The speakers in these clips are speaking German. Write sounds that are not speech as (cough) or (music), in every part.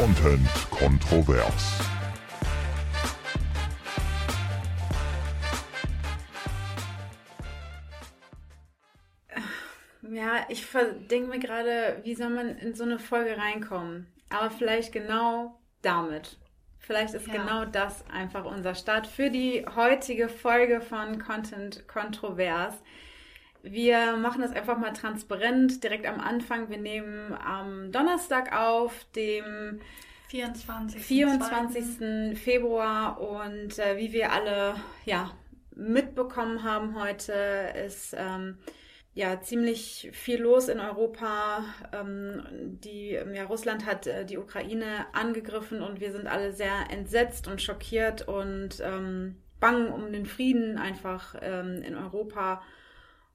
Content kontrovers. Ja, ich denke mir gerade, wie soll man in so eine Folge reinkommen? Aber vielleicht genau damit. Vielleicht ist ja. genau das einfach unser Start für die heutige Folge von Content Kontrovers. Wir machen das einfach mal transparent direkt am Anfang. Wir nehmen am Donnerstag auf, dem 24. 24. Februar und äh, wie wir alle ja mitbekommen haben heute ist ähm, ja ziemlich viel los in Europa. Ähm, die, ja, Russland hat äh, die Ukraine angegriffen und wir sind alle sehr entsetzt und schockiert und ähm, bang um den Frieden einfach ähm, in Europa.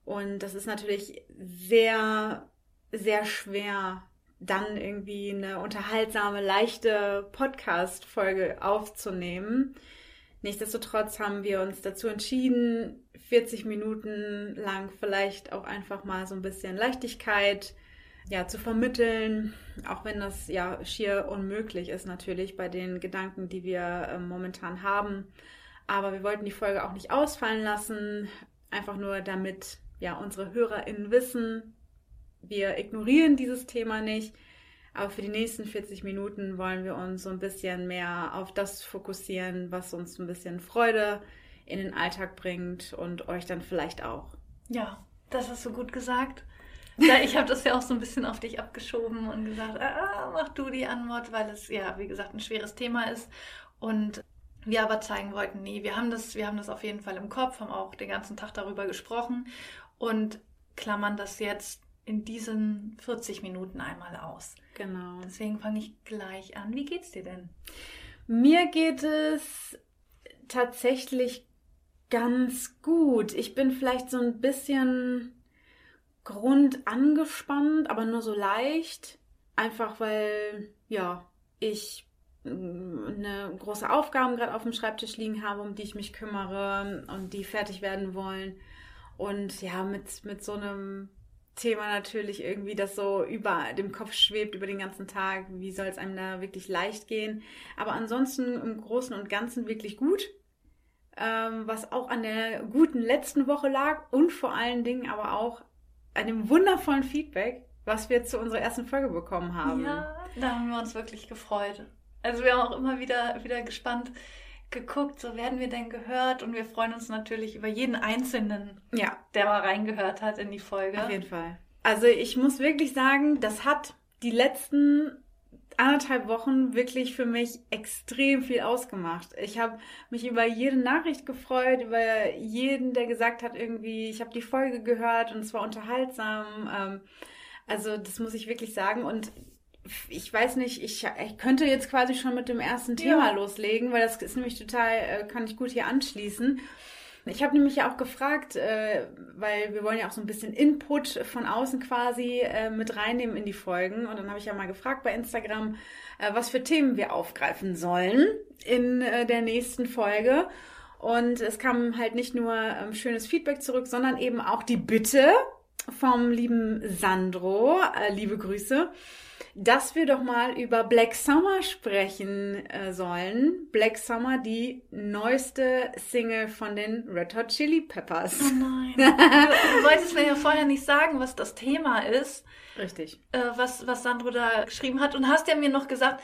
Und das ist natürlich sehr, sehr schwer, dann irgendwie eine unterhaltsame, leichte Podcast-Folge aufzunehmen. Nichtsdestotrotz haben wir uns dazu entschieden, 40 Minuten lang vielleicht auch einfach mal so ein bisschen Leichtigkeit ja, zu vermitteln, auch wenn das ja schier unmöglich ist natürlich bei den Gedanken, die wir äh, momentan haben. Aber wir wollten die Folge auch nicht ausfallen lassen, einfach nur damit ja unsere HörerInnen wissen, wir ignorieren dieses Thema nicht. Aber für die nächsten 40 Minuten wollen wir uns so ein bisschen mehr auf das fokussieren, was uns ein bisschen Freude in den Alltag bringt und euch dann vielleicht auch. Ja, das hast du gut gesagt. Ich habe das ja auch so ein bisschen auf dich abgeschoben und gesagt, ah, mach du die Antwort, weil es ja, wie gesagt, ein schweres Thema ist. Und wir aber zeigen wollten, nee, wir haben das, wir haben das auf jeden Fall im Kopf, haben auch den ganzen Tag darüber gesprochen und klammern das jetzt in diesen 40 Minuten einmal aus. Genau. Deswegen fange ich gleich an. Wie geht's dir denn? Mir geht es tatsächlich ganz gut. Ich bin vielleicht so ein bisschen grundangespannt, aber nur so leicht. Einfach weil, ja, ich mm, eine große Aufgaben gerade auf dem Schreibtisch liegen habe, um die ich mich kümmere und die fertig werden wollen. Und ja, mit, mit so einem Thema natürlich irgendwie, das so über dem Kopf schwebt, über den ganzen Tag. Wie soll es einem da wirklich leicht gehen? Aber ansonsten im Großen und Ganzen wirklich gut. Ähm, was auch an der guten letzten Woche lag und vor allen Dingen aber auch an dem wundervollen Feedback, was wir zu unserer ersten Folge bekommen haben. Ja, da haben wir uns wirklich gefreut. Also wir haben auch immer wieder, wieder gespannt, geguckt, so werden wir denn gehört und wir freuen uns natürlich über jeden Einzelnen, ja. der mal reingehört hat in die Folge. Auf jeden Fall. Also ich muss wirklich sagen, das hat die letzten anderthalb Wochen wirklich für mich extrem viel ausgemacht. Ich habe mich über jede Nachricht gefreut, über jeden, der gesagt hat, irgendwie, ich habe die Folge gehört und es war unterhaltsam. Ähm, also das muss ich wirklich sagen. Und ich weiß nicht, ich, ich könnte jetzt quasi schon mit dem ersten Thema ja. loslegen, weil das ist nämlich total, äh, kann ich gut hier anschließen. Ich habe nämlich ja auch gefragt, äh, weil wir wollen ja auch so ein bisschen Input von außen quasi äh, mit reinnehmen in die Folgen. Und dann habe ich ja mal gefragt bei Instagram, äh, was für Themen wir aufgreifen sollen in äh, der nächsten Folge. Und es kam halt nicht nur ähm, schönes Feedback zurück, sondern eben auch die Bitte vom lieben Sandro, äh, liebe Grüße, dass wir doch mal über Black Summer sprechen äh, sollen. Black Summer, die neueste Single von den Red Hot Chili Peppers. Oh nein. (laughs) du, wolltest mir ja vorher nicht sagen, was das Thema ist. Richtig. Äh, was, was Sandro da geschrieben hat. Und hast ja mir noch gesagt,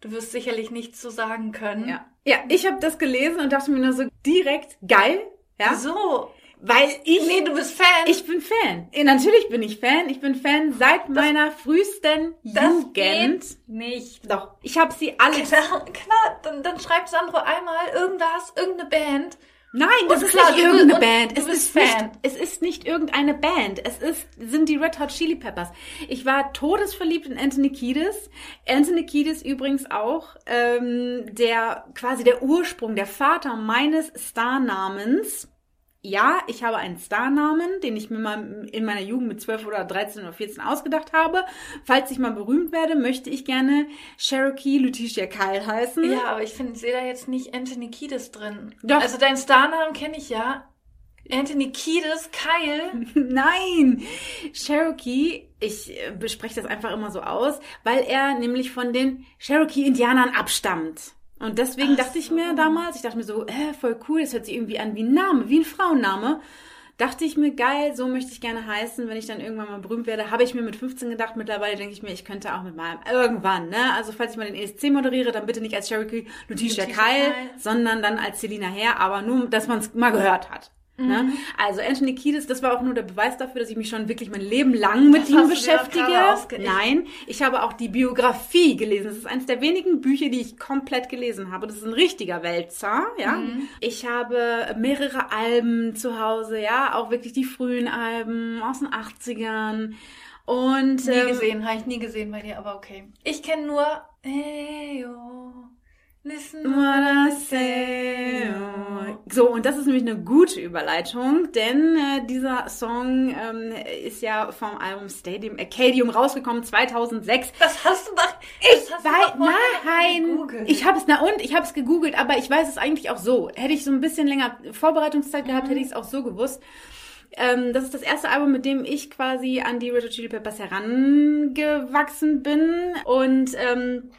du wirst sicherlich nichts zu sagen können. Ja, ja ich habe das gelesen und dachte mir nur so direkt, geil. Ja? So. Weil ich. Nee, du bist Fan. Ich bin Fan. Natürlich bin ich Fan. Ich bin Fan seit das, meiner frühesten das Jugend. Geht nicht. Doch. Ich habe sie alle. Klar, klar dann, dann schreibt Sandro einmal irgendwas, irgendeine Band. Nein, das ist klar, nicht irgendeine Band. Es ist, Fan. Nicht, es ist nicht irgendeine Band. Es ist, sind die Red Hot Chili Peppers. Ich war todesverliebt in Anthony Kiedis. Anthony Kiedis übrigens auch, ähm, der quasi der Ursprung, der Vater meines Starnamens ja, ich habe einen Starnamen, den ich mir mal in meiner Jugend mit 12 oder 13 oder 14 ausgedacht habe. Falls ich mal berühmt werde, möchte ich gerne Cherokee Lutetia Kyle heißen. Ja, aber ich finde, sehe da jetzt nicht Anthony Kiedis drin. Doch. Also deinen Starnamen kenne ich ja. Anthony Kiedis, Kyle. (laughs) Nein, Cherokee, ich äh, bespreche das einfach immer so aus, weil er nämlich von den Cherokee-Indianern abstammt. Und deswegen Ach dachte ich so. mir damals, ich dachte mir so, äh, voll cool, das hört sich irgendwie an wie ein Name, wie ein Frauenname. Dachte ich mir, geil, so möchte ich gerne heißen, wenn ich dann irgendwann mal berühmt werde. Habe ich mir mit 15 gedacht, mittlerweile denke ich mir, ich könnte auch mit meinem, irgendwann, ne? Also falls ich mal den ESC moderiere, dann bitte nicht als Cherokee Lutisha Kyle. sondern dann als Selina Herr, aber nur, dass man es mal gehört hat. Ne? Mhm. Also Anthony Kiedis, das war auch nur der Beweis dafür, dass ich mich schon wirklich mein Leben lang mit Das ihm beschäftige. Nein, ich habe auch die Biografie gelesen. Das ist eines der wenigen Bücher, die ich komplett gelesen habe. Das ist ein richtiger Wälzer, ja. Mhm. Ich habe mehrere Alben zu Hause, ja, auch wirklich die frühen Alben aus den 80ern. Und Nie ähm, gesehen, habe ich nie gesehen bei dir, aber okay. Ich kenne nur Hey, oh, listen What I say. So, und das ist nämlich eine gute Überleitung, denn äh, dieser Song ähm, ist ja vom Album Stadium Arcadium rausgekommen 2006. Das hast du doch. Ich hast du nein, gegoogelt. ich habe es, na und, ich habe es gegoogelt, aber ich weiß es eigentlich auch so. Hätte ich so ein bisschen länger Vorbereitungszeit gehabt, hätte ich es auch so gewusst. Ähm, das ist das erste Album, mit dem ich quasi an die Red Hot Chili Peppers herangewachsen bin und ähm,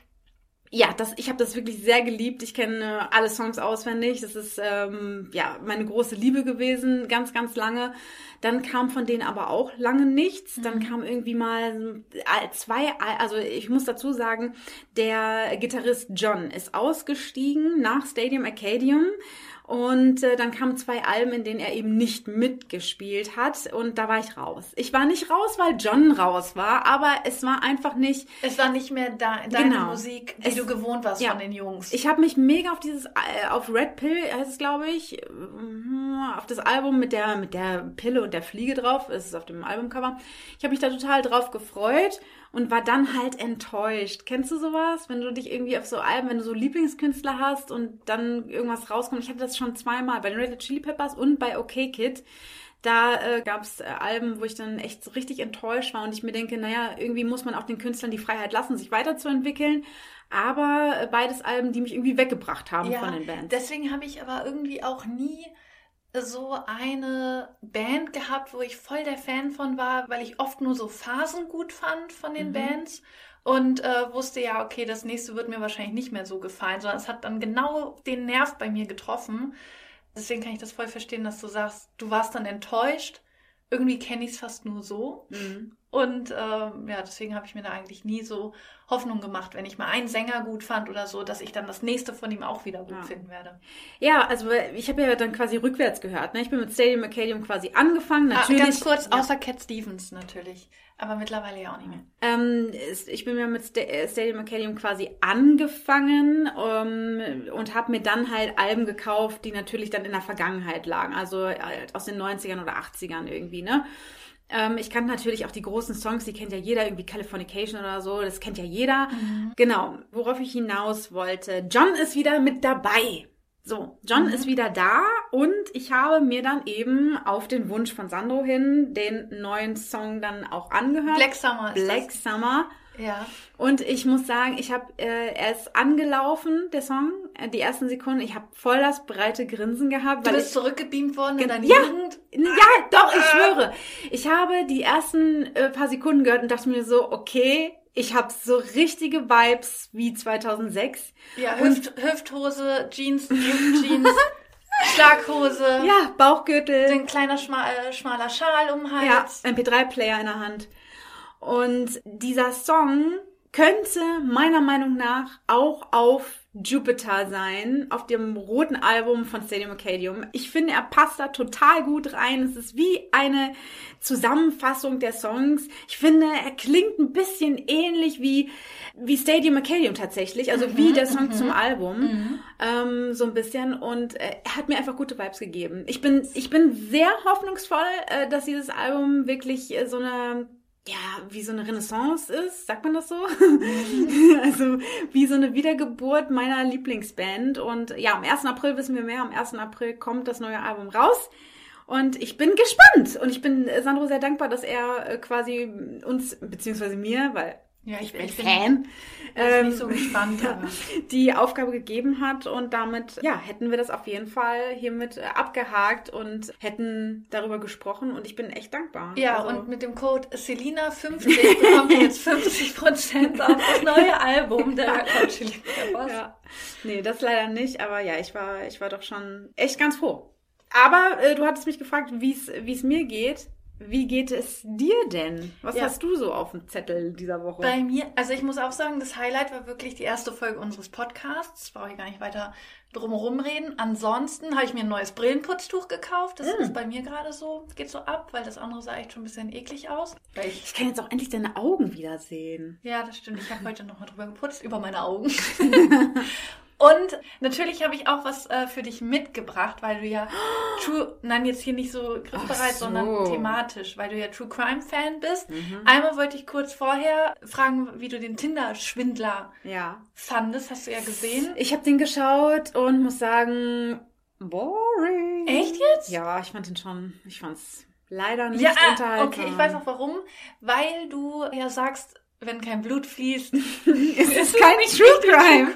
ja, das, ich habe das wirklich sehr geliebt. Ich kenne alle Songs auswendig. Das ist ähm, ja meine große Liebe gewesen, ganz, ganz lange. Dann kam von denen aber auch lange nichts. Dann kam irgendwie mal äh, zwei, also ich muss dazu sagen, der Gitarrist John ist ausgestiegen nach Stadium Arcadium. Und äh, dann kamen zwei Alben, in denen er eben nicht mitgespielt hat. Und da war ich raus. Ich war nicht raus, weil John raus war, aber es war einfach nicht, Es war nicht mehr da, deine Genau. Musik, die Es- du gewohnt warst ja. von den Jungs. Ich habe mich mega auf dieses, äh, auf Red Pill heißt es, glaube ich, mhm, auf das Album mit der, mit der Pille und der Fliege drauf, es ist auf dem Albumcover. Ich habe mich da total drauf gefreut und war dann halt enttäuscht. Kennst du sowas? Wenn du dich irgendwie auf so Alben, wenn du so Lieblingskünstler hast und dann irgendwas rauskommt. Ich hatte das schon zweimal bei den Red Hot Chili Peppers und bei OK Kid. Da äh, gab es äh, Alben, wo ich dann echt so richtig enttäuscht war und ich mir denke, naja, irgendwie muss man auch den Künstlern die Freiheit lassen, sich weiterzuentwickeln. Aber äh, beides Alben, die mich irgendwie weggebracht haben von den Bands. deswegen habe ich aber irgendwie auch nie so eine Band gehabt, wo ich voll der Fan von war, weil ich oft nur so Phasen gut fand von den Mhm. Bands und äh, wusste ja, okay, das nächste wird mir wahrscheinlich nicht mehr so gefallen, sondern es hat dann genau den Nerv bei mir getroffen. Deswegen kann ich das voll verstehen, dass du sagst, du warst dann enttäuscht. Irgendwie kenne ich es fast nur so. Mhm. Und ähm, ja, deswegen habe ich mir da eigentlich nie so Hoffnung gemacht, wenn ich mal einen Sänger gut fand oder so, dass ich dann das nächste von ihm auch wieder gut Ja. finden werde. Ja, also ich habe ja dann quasi rückwärts gehört. Ne? Ich bin mit Stadium Arcadium quasi angefangen. Natürlich. Ah, ganz kurz, ja. außer Cat Stevens natürlich. Aber mittlerweile ja auch nicht mehr. Ähm, ich bin ja mit Sta- äh, Stadium Arcadium quasi angefangen ähm, und habe mir dann halt Alben gekauft, die natürlich dann in der Vergangenheit lagen. Also äh, aus den 90ern oder 80ern irgendwie, ne? Ähm, ich kannte natürlich auch die großen Songs, die kennt ja jeder, irgendwie Californication oder so, das kennt ja jeder. Genau, worauf ich hinaus wollte. John ist wieder mit dabei. So, John ist wieder da und ich habe mir dann eben auf den Wunsch von Sandro hin den neuen Song dann auch angehört. Black Summer ist Black Summer. Ja. Und ich muss sagen, ich habe, äh, er ist angelaufen, der Song, äh, die ersten Sekunden. Ich habe voll das breite Grinsen gehabt. Du bist ich, zurückgebeamt worden in deine Ja. Jugend. ja, doch, ich schwöre. Ich habe die ersten äh, paar Sekunden gehört und dachte mir so, okay, ich habe so richtige Vibes wie 2006. Ja, Und- Hüft, Hüfthose, Jeans, Jeans, (laughs) Schlaghose, Ja, Bauchgürtel. ein kleiner schma äh, schmaler Schal um den Ja, Hals. MP3-Player in der Hand. Und dieser Song könnte meiner Meinung nach auch auf Jupiter sein, auf dem roten Album von Stadium Arcadium. Ich finde, er passt da total gut rein. Es ist wie eine Zusammenfassung der Songs. Ich finde, er klingt ein bisschen ähnlich wie, wie Stadium Arcadium tatsächlich, also wie der Song zum Album. Ähm, so ein bisschen. Und äh, er hat mir einfach gute Vibes gegeben. Ich bin, ich bin sehr hoffnungsvoll, äh, dass dieses Album wirklich äh, so eine ja, wie so eine Renaissance ist, sagt man das so? (laughs) also wie so eine Wiedergeburt meiner Lieblingsband. Und ja, am 1. April wissen wir mehr. Am 1. April kommt das neue Album raus. Und ich bin gespannt. Und ich bin Sandro sehr dankbar, dass er äh, quasi uns, beziehungsweise mir, weil Ja, ich, bin ich Fan, bin ähm, nicht so gespannt, (laughs) aber die Aufgabe gegeben hat und damit, ja, hätten wir das auf jeden Fall hiermit äh, abgehakt und hätten darüber gesprochen und ich bin echt dankbar. Ja, Also- und mit dem Code Selina50 bekommt ihr jetzt (laughs) 50% auf das neue Album der Red Hot Chili Peppers. Ja. Nee, das leider nicht, aber ja, ich war, ich war doch schon echt ganz froh. Aber äh, du hattest mich gefragt, wie es wie es mir geht. Wie geht es dir denn? Was Ja. hast du so auf dem Zettel dieser Woche? Bei mir, also ich muss auch sagen, das Highlight war wirklich die erste Folge unseres Podcasts. Brauche ich gar nicht weiter drumherum reden. Ansonsten habe ich mir ein neues Brillenputztuch gekauft. Das Mm. ist bei mir gerade so, geht so ab, weil das andere sah echt schon ein bisschen eklig aus. Ich, ich kann jetzt auch endlich deine Augen wiedersehen. ja, das stimmt. Ich habe heute nochmal drüber geputzt, über meine Augen. (laughs) Und natürlich habe ich auch was äh, für dich mitgebracht, weil du ja (gasps) True, nein, jetzt hier nicht so griffbereit, so. sondern thematisch, weil du ja True Crime Fan bist. Mhm. Einmal wollte ich kurz vorher fragen, wie du den Tinder-Schwindler Ja. fandest, hast du ja gesehen. Ich habe den geschaut und muss sagen, boring. Echt jetzt? Ja, ich fand den schon, ich fand's leider nicht Ja, ah, unterhaltsam. okay, ich weiß auch warum. Weil du ja sagst, wenn kein Blut fließt. (laughs) es ist (laughs) kein True Crime.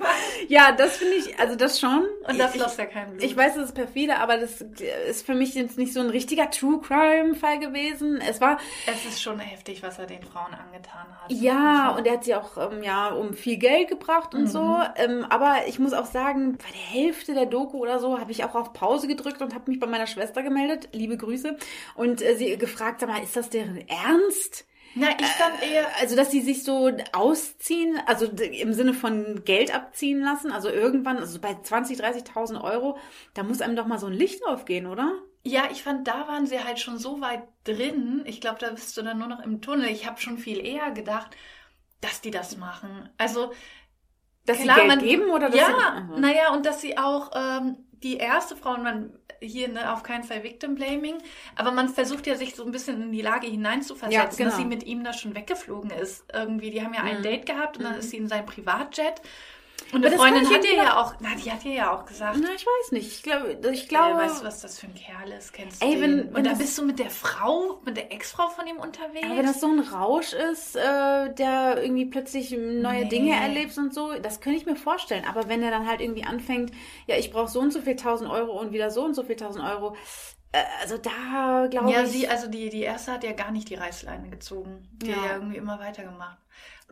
Ja, das finde ich, also das schon. Und da floss ja kein Blut. ich weiß, es ist perfide, aber das ist für mich jetzt nicht so ein richtiger True Crime Fall gewesen. Es war, es ist schon heftig, was er den Frauen angetan hat. ja, und er hat sie auch, ähm, ja, um viel Geld gebracht und Mhm. so. Ähm, aber ich muss auch sagen, bei der Hälfte der Doku oder so habe ich auch auf Pause gedrückt und habe mich bei meiner Schwester gemeldet. Liebe Grüße. Und äh, sie gefragt, sag mal, ist das deren Ernst? Na, ich fand eher. Also, dass sie sich so ausziehen, also im Sinne von Geld abziehen lassen, also irgendwann, also bei 20.000, 30.000 Euro, da muss einem doch mal so ein Licht aufgehen, oder? Ja, ich fand, da waren sie halt schon so weit drin. Ich glaube, da bist du dann nur noch im Tunnel. Ich habe schon viel eher gedacht, dass die das machen. Also, Dass Klar, sie Geld man- geben oder dass ja, sie... Naja, und dass sie auch ähm, die erste Frau, und man hier ne, auf keinen Fall Victim Blaming, aber man versucht ja sich so ein bisschen in die Lage hineinzuversetzen, Ja, genau. dass sie mit ihm da schon weggeflogen ist. Irgendwie, die haben ja ein Mhm. Date gehabt und dann Mhm. ist sie in seinem Privatjet. Und eine Freundin hat irgendwie ja auch, na, die hat ihr ja auch gesagt, Na, ich weiß nicht. Ich glaube, ich äh, glaube... weißt du, was das für ein Kerl ist? Kennst du Ey, wenn- den? wenn und da das- bist du mit der Frau, mit der Ex-Frau von ihm unterwegs? aber wenn das so ein Rausch ist, äh, der irgendwie plötzlich neue Nee. Dinge erlebt und so, das könnte ich mir vorstellen. Aber wenn er dann halt irgendwie anfängt, ja, ich brauche so und so viel tausend Euro und wieder so und so viel tausend Euro, äh, also da glaube ja, ich... sie, also die, die erste hat ja gar nicht die Reißleine gezogen. Die Ja. hat ja irgendwie immer weitergemacht.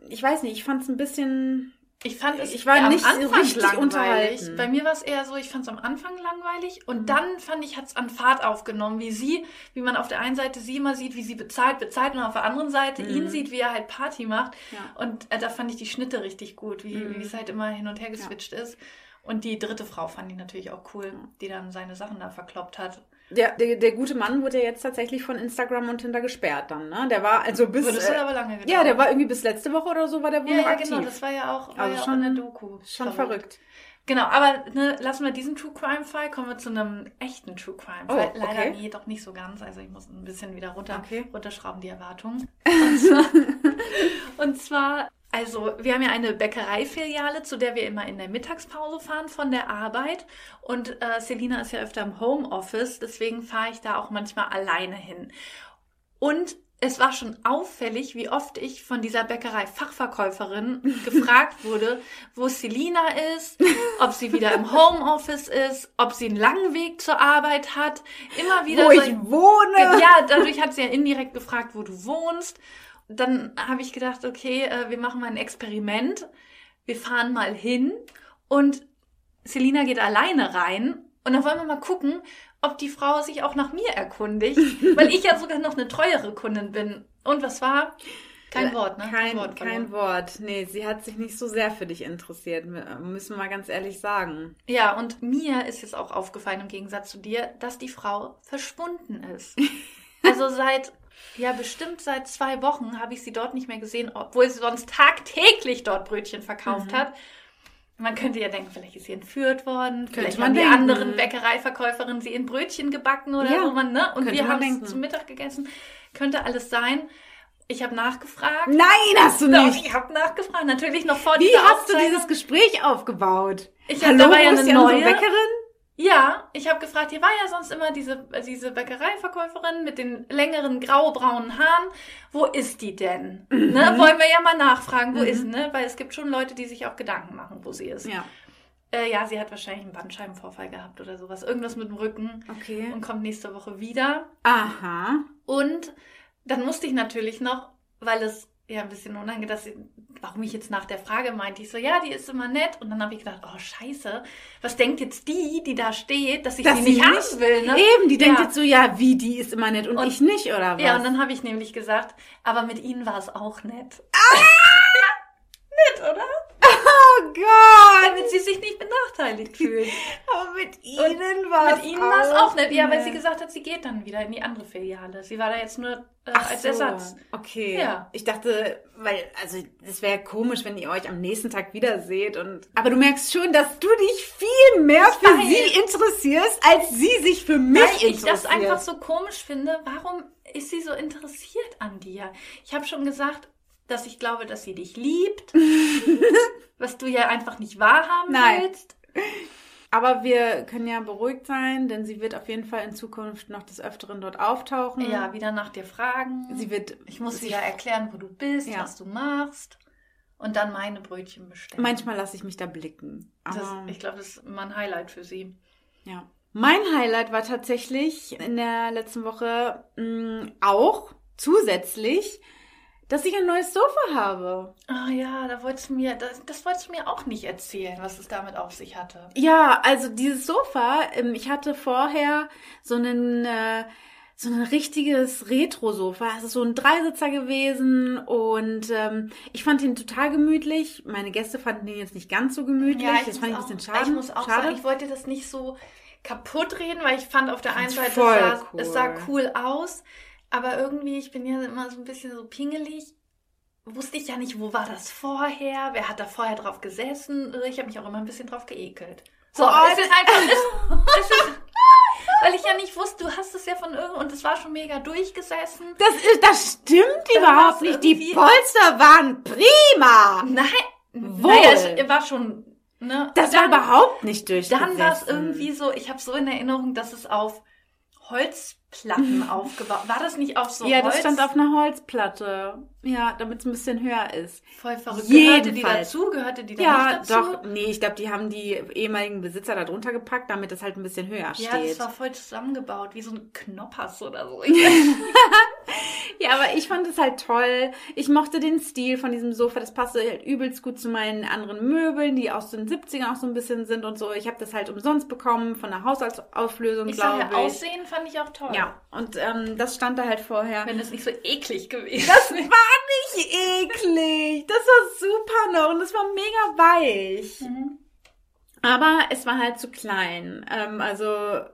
ich weiß nicht, ich fand es ein bisschen... Ich fand es Ich war am nicht so Anfang richtig langweilig. unterhalten. Bei mir war es eher so, ich fand es am Anfang langweilig und Mhm. dann fand ich, hat es an Fahrt aufgenommen, wie sie, wie man auf der einen Seite sie immer sieht, wie sie bezahlt, bezahlt und auf der anderen Seite Mhm. ihn sieht, wie er halt Party macht. Ja. Und äh, da fand ich die Schnitte richtig gut, wie, Mhm. wie es halt immer hin und her geswitcht ist. Und die dritte Frau fand ich natürlich auch cool, die dann seine Sachen da verkloppt hat. Der, der, der gute Mann wurde ja jetzt tatsächlich von Instagram und Tinder gesperrt dann, ne? Der war also bis... Das hat äh, aber lange gedauert. ja, der war irgendwie bis letzte Woche oder so war der wohl ja, noch ja, aktiv. genau, das war ja auch, war Also ja auch schon- in der Doku. Schon verrückt. Genau, aber ne, lassen wir diesen True Crime Fall, kommen wir zu einem echten True Crime Fall. Oh, Leider okay. nee, doch nicht so ganz. Also ich muss ein bisschen wieder runter, Okay. runterschrauben, die Erwartungen. (laughs) Und zwar, und zwar, also wir haben ja eine Bäckereifiliale, zu der wir immer in der Mittagspause fahren von der Arbeit. Und äh, Selina ist ja öfter im Homeoffice, deswegen fahre ich da auch manchmal alleine hin. Und es war schon auffällig, wie oft ich von dieser Bäckerei-Fachverkäuferin (laughs) gefragt wurde, wo Selina ist, ob sie wieder im Homeoffice ist, ob sie einen langen Weg zur Arbeit hat. Immer wieder Wo so- ich wohne! ja, dadurch hat sie ja indirekt gefragt, wo du wohnst. Dann habe ich gedacht, okay, äh, wir machen mal ein Experiment. Wir fahren mal hin und Selina geht alleine rein und dann wollen wir mal gucken, ob die Frau sich auch nach mir erkundigt, (laughs) weil ich ja sogar noch eine treuere Kundin bin. Und was war? Kein Wort, ne? Kein, Wort kein. Wort. Nee, sie hat sich nicht so sehr für dich interessiert, müssen wir mal ganz ehrlich sagen. Ja, und mir ist jetzt auch aufgefallen, im Gegensatz zu dir, dass die Frau verschwunden ist. (laughs) Also seit, ja, bestimmt seit zwei Wochen habe ich sie dort nicht mehr gesehen, obwohl sie sonst tagtäglich dort Brötchen verkauft Mhm. hat. Man könnte ja denken, vielleicht ist sie entführt worden, vielleicht man haben die denken. anderen Bäckereiverkäuferinnen sie in Brötchen gebacken oder Ja, so, man, ne? Und könnte wir haben es zum Mittag gegessen. Könnte alles sein. Ich habe nachgefragt. Nein, hast du Doch, nicht! ich habe nachgefragt. Natürlich noch vor Wie hast du dieses Gespräch aufgebaut? Ich Hallo, da war ja eine die neue. Bäckerin? Ja, ich habe gefragt, hier war ja sonst immer diese, diese Bäckereiverkäuferin mit den längeren graubraunen Haaren. Wo ist die denn? Mhm. Ne, wollen wir ja mal nachfragen, wo ist sie, ne? Weil es gibt schon Leute, die sich auch Gedanken machen, wo sie ist. Ja. Äh, ja, sie hat wahrscheinlich einen Bandscheibenvorfall gehabt oder sowas. Irgendwas mit dem Rücken Okay. und kommt nächste Woche wieder. Aha. Und dann musste ich natürlich noch, weil es ja ein bisschen unangenehm, warum ich jetzt nach der Frage meinte, ich so, ja, die ist immer nett. Und dann habe ich gedacht, oh scheiße, was denkt jetzt die, die da steht, dass ich Dass sie sie nicht haben nicht- will, ne? Eben, die denkt Ja. jetzt so, ja, wie, die ist immer nett und, Und- ich nicht, oder was? Ja, und dann habe ich nämlich gesagt, aber mit ihnen war es auch nett. Ah! (laughs) nett, oder? Oh Gott! Damit sie sich nicht benachteiligt fühlen. Aber mit ihnen war Mit ihnen war es auch nett. Ja, weil sie gesagt hat, sie geht dann wieder in die andere Filiale. Sie war da jetzt nur äh, als so, Ersatz. Okay. Ja. Ich dachte, weil, also, das wäre komisch, wenn ihr euch am nächsten Tag wieder seht und, aber du merkst schon, dass du dich viel mehr für weiß. sie interessierst, als sie sich für mich Weil ich interessiert. das einfach so komisch finde. Warum ist sie so interessiert an dir? Ich habe schon gesagt, dass ich glaube, dass sie dich liebt. (laughs) was du ja einfach nicht wahrhaben Nein. willst. Aber wir können ja beruhigt sein, denn sie wird auf jeden Fall in Zukunft noch des Öfteren dort auftauchen. Ja, wieder nach dir fragen. Sie wird, ich muss dir ja erklären, wo du bist, Ja. was du machst. Und dann meine Brötchen bestellen. manchmal lasse ich mich da blicken. Das, ich glaube, das ist mein Highlight für sie. ja. Mein Highlight war tatsächlich in der letzten Woche mh, auch zusätzlich, dass ich ein neues Sofa habe. Ah ja, da wolltest du mir, das, das wolltest du mir auch nicht erzählen, was es damit auf sich hatte. Ja, also dieses Sofa, ähm, ich hatte vorher so einen, äh, so ein richtiges Retro-Sofa. Es ist so ein Dreisitzer gewesen und ähm, ich fand ihn total gemütlich. Meine Gäste fanden ihn jetzt nicht ganz so gemütlich. das fand ich ein bisschen auch, schade. Ich muss auch schade. sagen, ich wollte das nicht so kaputt reden, weil ich fand auf der einen Seite, sah, cool. es sah cool aus, aber irgendwie, ich bin ja immer so ein bisschen so pingelig. Wusste ich ja nicht, wo war das vorher, wer hat da vorher drauf gesessen. Ich habe mich auch immer ein bisschen drauf geekelt. So, Oh, es ist einfach, (laughs) es, ist, weil ich ja nicht wusste, du hast es ja von irgendwo, und es war schon mega durchgesessen. das, ist, das stimmt Dann überhaupt nicht. Die Polster waren prima. Nein, Wohl. naja, es war schon, ne? Das Dann- war überhaupt nicht durchgesessen. Dann war es irgendwie so, ich habe so in Erinnerung, dass es auf Holzplatten aufgebaut war. das nicht auf so Ja, Holz? das stand auf einer Holzplatte. Ja, damit es ein bisschen höher ist. Voll verrückt. Gehörte die dazu? Gehörte die da Ja, dazu? doch. Nee, ich glaube, die haben die ehemaligen Besitzer da drunter gepackt, damit das halt ein bisschen höher Ja, steht. das war voll zusammengebaut, wie so ein Knoppers oder so. (laughs) ja, aber ich fand es halt toll. Ich mochte den Stil von diesem Sofa. Das passte halt übelst gut zu meinen anderen Möbeln, die aus den 70ern auch so ein bisschen sind und so. Ich habe das halt umsonst bekommen von der Haushaltsauflösung, Ich sag glaube ja, ich. Aussehen fand ich auch toll. Ja, und ähm, das stand da halt vorher. Wenn es nicht so eklig gewesen Das (laughs) war nicht eklig. Das war super noch und das war mega weich. Mhm. Aber es war halt zu klein. Ähm, also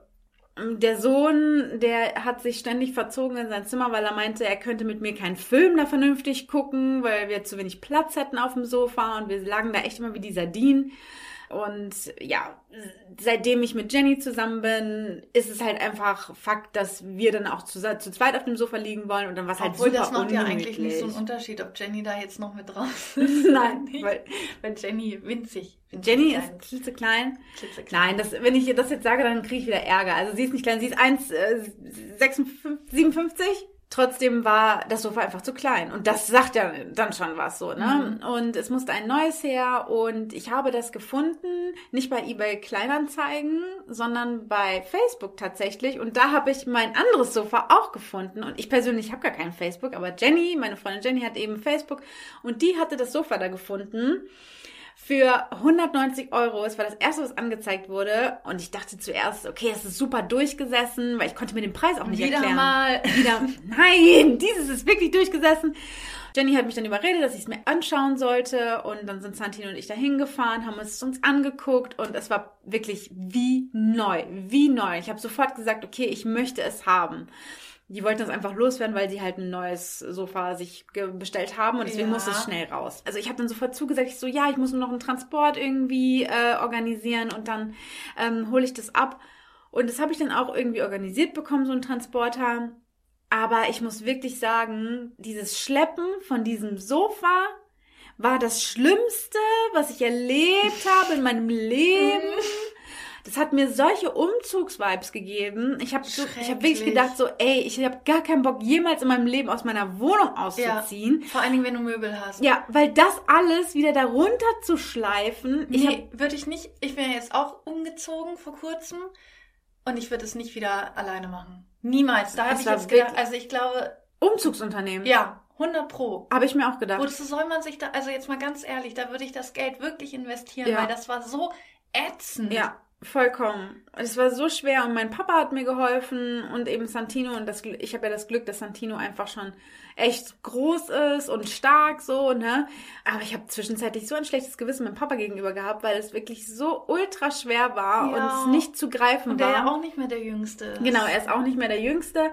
ähm, der Sohn, der hat sich ständig verzogen in sein Zimmer, weil er meinte, er könnte mit mir keinen Film da vernünftig gucken, weil wir zu wenig Platz hätten auf dem Sofa und wir lagen da echt immer wie die Sardinen. Und ja, seitdem ich mit Jenny zusammen bin, ist es halt einfach Fakt, dass wir dann auch zu, zu zweit auf dem Sofa liegen wollen und dann war es halt Obwohl, super das macht ja ungemütlich. eigentlich nicht so einen Unterschied, ob Jenny da jetzt noch mit drauf (laughs) ist. Nein, weil Weil Jenny winzig. winzig Jenny klein. ist klitzeklein. klitzeklein. Nein, das, wenn ich das jetzt sage, dann kriege ich wieder Ärger. Also sie ist nicht klein, sie ist 1,57. Trotzdem war das Sofa einfach zu klein. Und das sagt ja dann schon was so, ne? Mhm. Und es musste ein neues her und ich habe das gefunden, nicht bei eBay Kleinanzeigen, sondern bei Facebook tatsächlich. Und da habe ich mein anderes Sofa auch gefunden. Und ich persönlich habe gar kein Facebook, aber Jenny, meine Freundin Jenny hat eben Facebook und die hatte das Sofa da gefunden für 190 Euro. Es war das erste, was angezeigt wurde. Und ich dachte zuerst, okay, es ist super durchgesessen, weil ich konnte mir den Preis auch nicht Wieder erklären. mal. (laughs) Wieder. Nein, dieses ist wirklich durchgesessen. Jenny hat mich dann überredet, dass ich es mir anschauen sollte. Und dann sind Santino und ich da hingefahren, haben es uns angeguckt. Und es war wirklich wie neu. Wie neu. Ich habe sofort gesagt, okay, ich möchte es haben. Die wollten das einfach loswerden, weil sie halt ein neues Sofa sich bestellt haben und deswegen Ja. musste es schnell raus. Also ich habe dann sofort zugesagt, ich so, ja, ich muss nur noch einen Transport irgendwie äh, organisieren und dann ähm, hole ich das ab. Und das habe ich dann auch irgendwie organisiert bekommen, so einen Transporter. Aber ich muss wirklich sagen, dieses Schleppen von diesem Sofa war das Schlimmste, was ich erlebt habe in meinem Leben. (laughs) Das hat mir solche Umzugsvibes gegeben. Ich habe so, ich habe wirklich gedacht so, ey, ich habe gar keinen Bock jemals in meinem Leben aus meiner Wohnung auszuziehen. Vor allen Dingen, wenn du Möbel hast. Ja, weil das alles wieder darunter zu schleifen. Ich hab, Nee, würde ich nicht. Ich bin ja jetzt auch umgezogen vor kurzem und ich würde es nicht wieder alleine machen. Niemals. Da habe ich jetzt gedacht, also ich glaube, Umzugsunternehmen. ja, 100 pro. Habe ich mir auch gedacht. Wozu soll man sich da, also jetzt mal ganz ehrlich, da würde ich das Geld wirklich investieren, Ja. weil das war so ätzend. Ja, vollkommen. Es war so schwer und mein Papa hat mir geholfen und eben Santino und das, ich habe ja das Glück, dass Santino einfach schon echt groß ist und stark so, ne? Aber ich habe zwischenzeitlich so ein schlechtes Gewissen meinem Papa gegenüber gehabt, weil es wirklich so ultra schwer war Ja. und es nicht zu greifen Und der war. ja auch nicht mehr der Jüngste ist. Genau, er ist auch nicht mehr der Jüngste.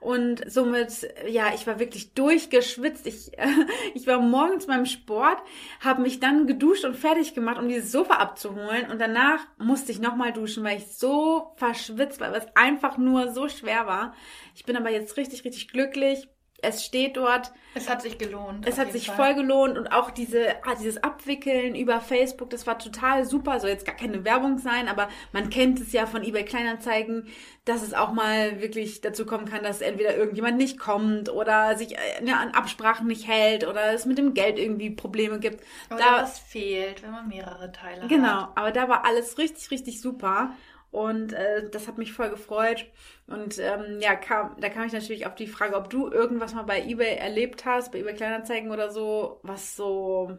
Und somit, ja, ich war wirklich durchgeschwitzt. Ich, (laughs) ich war morgens beim Sport, habe mich dann geduscht und fertig gemacht, um dieses Sofa abzuholen. Und danach musste ich nochmal duschen, weil ich so verschwitzt war, weil es einfach nur so schwer war. Ich bin aber jetzt richtig, richtig glücklich. Es steht dort. Es hat sich gelohnt. Es hat sich Fall. voll gelohnt und auch diese, ah, dieses Abwickeln über Facebook, das war total super. Soll jetzt gar keine Werbung sein, aber man kennt es ja von eBay Kleinanzeigen, dass es auch mal wirklich dazu kommen kann, dass entweder irgendjemand nicht kommt oder sich äh, ne, an Absprachen nicht hält oder es mit dem Geld irgendwie Probleme gibt. Oder Da, was fehlt, wenn man mehrere Teile hat. genau, aber da war alles richtig, richtig super. Und äh, das hat mich voll gefreut. Und ähm, ja, kam, da kam ich natürlich auf die Frage, ob du irgendwas mal bei eBay erlebt hast, bei eBay Kleinanzeigen oder so, was so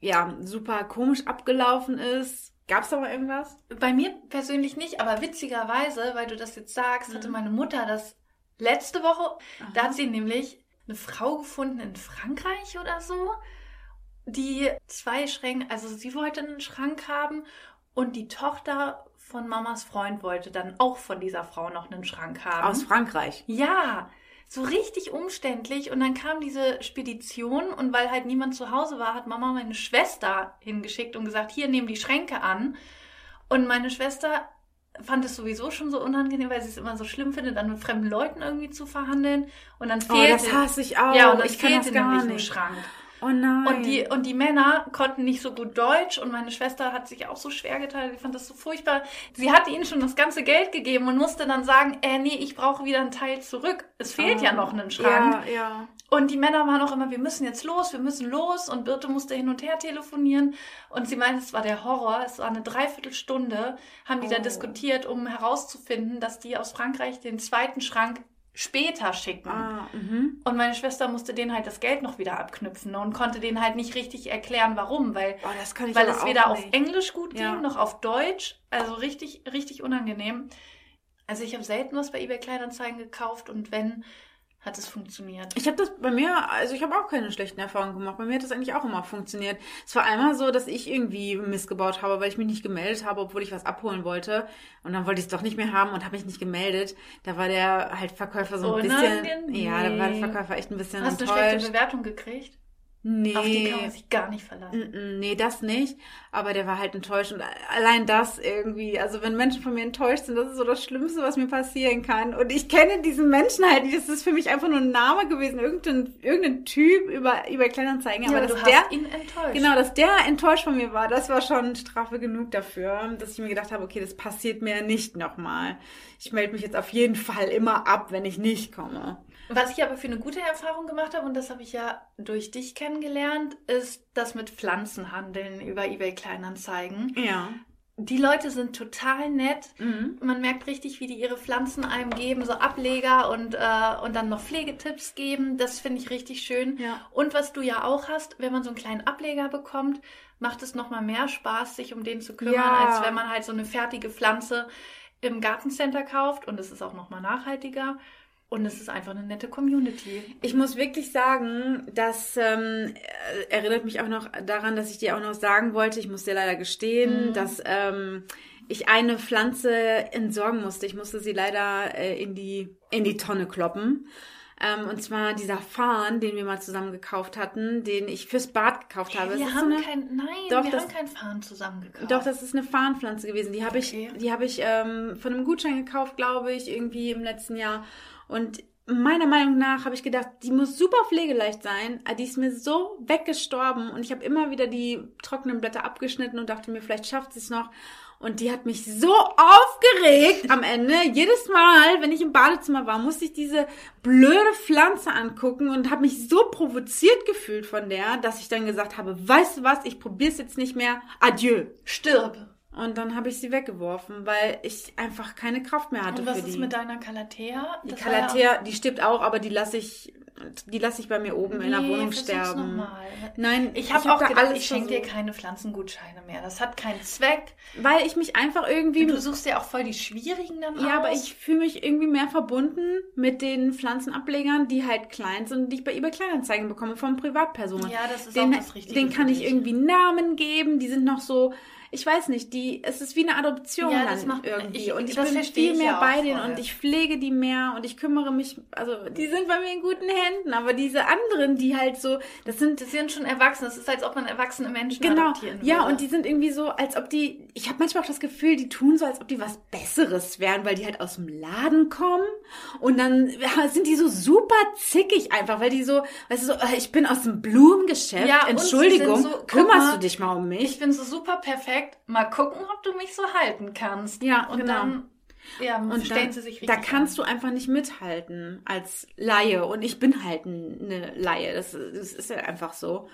ja super komisch abgelaufen ist. Gab es da mal irgendwas? Bei mir persönlich nicht, aber witzigerweise, weil du das jetzt sagst, hatte Mhm. meine Mutter das letzte Woche. Da hat sie nämlich eine Frau gefunden in Frankreich oder so, die zwei Schränke, also sie wollte einen Schrank haben und die Tochter von Mamas Freund wollte dann auch von dieser Frau noch einen Schrank haben. Aus Frankreich. Ja, so richtig umständlich. Und dann kam diese Spedition und weil halt niemand zu Hause war, hat Mama meine Schwester hingeschickt und gesagt, hier, nehmen die Schränke an. Und meine Schwester fand es sowieso schon so unangenehm, weil sie es immer so schlimm findet, dann mit fremden Leuten irgendwie zu verhandeln. Und dann Oh, fehlte, das hasse ich auch. ja, und dann ich kann fehlte nämlich ein. Schrank. Oh nein. Und die, und die Männer konnten nicht so gut Deutsch und meine Schwester hat sich auch so schwer getan. Sie fand das so furchtbar. Sie hatte ihnen schon das ganze Geld gegeben und musste dann sagen, äh, nee, ich brauche wieder einen Teil zurück. Es fehlt ja Oh, noch ein Schrank. Ja, ja. Und die Männer waren auch immer, wir müssen jetzt los, wir müssen los. Und Birte musste hin und her telefonieren. Und sie meinte, es war der Horror. Es war eine Dreiviertelstunde, haben die da Oh. diskutiert, um herauszufinden, dass die aus Frankreich den zweiten Schrank später schicken. Ah, mhm. Und meine Schwester musste denen halt das Geld noch wieder abknüpfen und konnte denen halt nicht richtig erklären, warum, weil, Oh, weil es weder auf nicht. Englisch gut ging, Ja. noch auf Deutsch. Also richtig, richtig unangenehm. Also ich habe selten was bei eBay Kleinanzeigen gekauft und wenn, hat es funktioniert. Ich habe das bei mir, also ich habe auch keine schlechten Erfahrungen gemacht. Bei mir hat das eigentlich auch immer funktioniert. Es war einmal so, dass ich irgendwie missgebaut habe, weil ich mich nicht gemeldet habe, obwohl ich was abholen wollte. Und dann wollte ich es doch nicht mehr haben und habe mich nicht gemeldet. Da war der halt Verkäufer so ein bisschen. Unangenehm. Ja, da war der Verkäufer echt ein bisschen Hast du eine schlechte enttäuscht. Bewertung gekriegt? Nee. Auf die kann man sich gar nicht verlassen. Mm, mm, Nee, das nicht. Aber der war halt enttäuscht. Und allein das irgendwie, also wenn Menschen von mir enttäuscht sind, das ist so das Schlimmste, was mir passieren kann. Und ich kenne diesen Menschen halt nicht. Das ist für mich einfach nur ein Name gewesen, irgendein, irgendein Typ über, über Kleinanzeigen. Ja, aber dass du der, hast ihn enttäuscht. genau, dass der enttäuscht von mir war, das war schon Strafe genug dafür, dass ich mir gedacht habe, okay, das passiert mir nicht nochmal. Ich melde mich jetzt auf jeden Fall immer ab, wenn ich nicht komme. Was ich aber für eine gute Erfahrung gemacht habe, und das habe ich ja durch dich kennengelernt, ist das mit Pflanzenhandeln über eBay Kleinanzeigen. Ja. Die Leute sind total nett. Mhm. Man merkt richtig, wie die ihre Pflanzen einem geben, so Ableger und, äh, und dann noch Pflegetipps geben. Das finde ich richtig schön. Ja. Und was du ja auch hast, wenn man so einen kleinen Ableger bekommt, macht es nochmal mehr Spaß, sich um den zu kümmern, Ja. als wenn man halt so eine fertige Pflanze im Gartencenter kauft. Und es ist auch nochmal nachhaltiger. Und es ist einfach eine nette Community. Ich muss wirklich sagen, das ähm, äh, erinnert mich auch noch daran, dass ich dir auch noch sagen wollte, ich muss dir leider gestehen, Mhm. dass ähm, ich eine Pflanze entsorgen musste. Ich musste sie leider äh, in, die, in die Tonne kloppen. Ähm, und zwar dieser Farn, den wir mal zusammen gekauft hatten, den ich fürs Bad gekauft habe. Wir so haben eine- kein, nein, Doch, wir das- haben kein Farn zusammen gekauft. Doch, das ist eine Farnpflanze gewesen. Die habe ich, Okay. die habe ich ähm, von einem Gutschein gekauft, glaube ich, irgendwie im letzten Jahr. Und meiner Meinung nach habe ich gedacht, die muss super pflegeleicht sein. Aber Die ist mir so weggestorben und ich habe immer wieder die trockenen Blätter abgeschnitten und dachte mir, vielleicht schafft sie es noch. Und die hat mich so aufgeregt am Ende. Jedes Mal, wenn ich im Badezimmer war, musste ich diese blöde Pflanze angucken und habe mich so provoziert gefühlt von der, dass ich dann gesagt habe, weißt du was, ich probier's jetzt nicht mehr. Adieu. Stirb. Und dann habe ich sie weggeworfen, weil ich einfach keine Kraft mehr hatte Und was für die. ist mit deiner Calathea? die Das war ja- Calathea, die stirbt auch, aber die lasse ich, die lasse ich bei mir oben in der Nee, Wohnung sterben. noch mal. Nein, Ich habe hab auch da gedacht, alles ich schenke dir keine Pflanzengutscheine mehr. Das hat keinen Zweck. weil ich mich einfach irgendwie Du suchst ja auch voll die schwierigen dann Ja, aber aus. ich fühle mich irgendwie mehr verbunden mit den Pflanzenablegern, die halt klein sind und die ich bei eBay Kleinanzeigen bekomme von Privatpersonen. Ja, das ist den, auch das Richtige Den kann ich irgendwie Namen geben, die sind noch so, ich weiß nicht, die, es ist wie eine Adoption Ja, das macht- irgendwie. ich- und ich das bin viel mehr bei denen voll. und ich pflege die mehr und ich kümmere mich, also die sind bei mir in guten Händen, aber diese anderen, die halt so, das sind Die sind schon erwachsen. Das ist, als ob man erwachsene Menschen Genau, adoptieren würde. ja, und die sind irgendwie so, als ob die, ich habe manchmal auch das Gefühl, die tun so, als ob die was Besseres wären, weil die halt aus dem Laden kommen und dann sind die so super zickig einfach, weil die so, weißt du, so, äh, ich bin aus dem Blumengeschäft, Ja, Entschuldigung, so, kümmerst mal, du dich mal um mich? Ich bin so super perfekt. Mal gucken, ob du mich so halten kannst. Ja, und genau. dann ja, und stellen dann, sie sich richtig da kannst an. du einfach nicht mithalten als Laie. Und ich bin halt eine Laie. Das, das ist ja einfach so.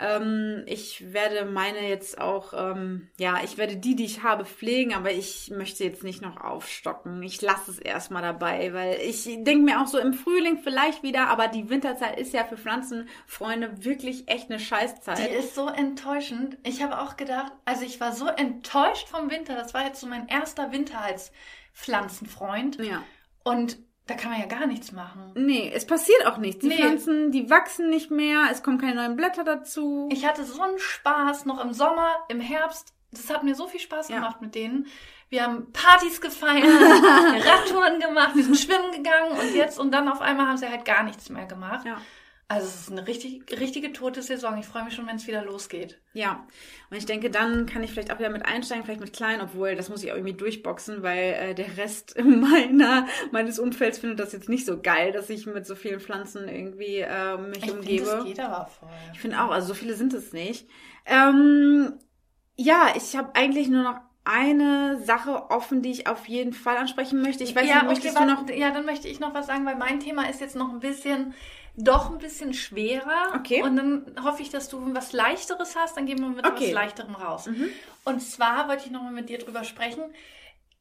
Ähm, ich werde meine jetzt auch, ähm, ja, ich werde die, die ich habe, pflegen, aber ich möchte jetzt nicht noch aufstocken. Ich lasse es erstmal dabei, weil ich denke mir auch so im Frühling vielleicht wieder, aber die Winterzeit ist ja für Pflanzenfreunde wirklich echt eine Scheißzeit. Die ist so enttäuschend. Ich habe auch gedacht, also ich war so enttäuscht vom Winter. Das war jetzt so mein erster Winter als Pflanzenfreund. ja. Und da kann man ja gar nichts machen. Nee, es passiert auch nichts. Die Nee. Pflanzen, die wachsen nicht mehr, es kommen keine neuen Blätter dazu. Ich hatte so einen Spaß noch im Sommer, im Herbst. Das hat mir so viel Spaß Ja. gemacht mit denen. Wir haben Partys gefeiert, (laughs) Radtouren gemacht, wir sind schwimmen gegangen und jetzt und dann auf einmal haben sie halt gar nichts mehr gemacht. ja. Also es ist eine richtig, richtige tote Saison. Ich freue mich schon, wenn es wieder losgeht. Ja, und ich denke, dann kann ich vielleicht auch wieder mit einsteigen, vielleicht mit klein, obwohl das muss ich auch irgendwie durchboxen, weil äh, der Rest (laughs) meiner meines Umfelds findet das jetzt nicht so geil, dass ich mit so vielen Pflanzen irgendwie äh, mich Ich finde, umgebe. das geht aber voll. Ich finde auch, also so viele sind es nicht. Ähm, ja, ich habe eigentlich nur noch eine Sache offen, die ich auf jeden Fall ansprechen möchte. Ich weiß ja, nicht, okay, möchtest du noch? ja, dann möchte ich noch was sagen, weil mein Thema ist jetzt noch ein bisschen, doch ein bisschen schwerer. Okay. Und dann hoffe ich, dass du was Leichteres hast. Dann gehen wir mit Okay. was Leichterem raus. Mhm. Und zwar wollte ich nochmal mit dir drüber sprechen.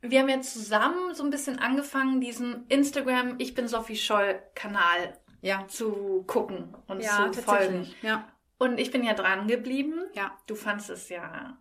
Wir haben ja zusammen so ein bisschen angefangen, diesen Instagram Ich bin Sophie Scholl Kanal Ja, zu gucken und ja, zu folgen. Ja, Und ich bin ja dran geblieben. ja. Du fandest es ja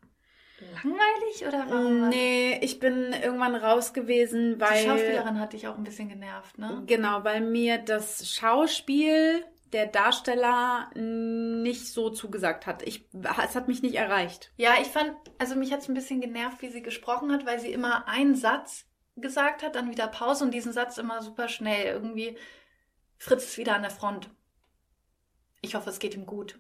langweilig oder warum? Nee, ich bin irgendwann raus gewesen, weil Die Schauspielerin hat dich auch ein bisschen genervt, ne? Genau, weil mir das Schauspiel der Darsteller nicht so zugesagt hat. Ich, es hat mich nicht erreicht. Ja, ich fand, also mich hat es ein bisschen genervt, wie sie gesprochen hat, weil sie immer einen Satz gesagt hat, dann wieder Pause und diesen Satz immer super schnell. Irgendwie, Fritz ist wieder an der Front. Ich hoffe, es geht ihm gut.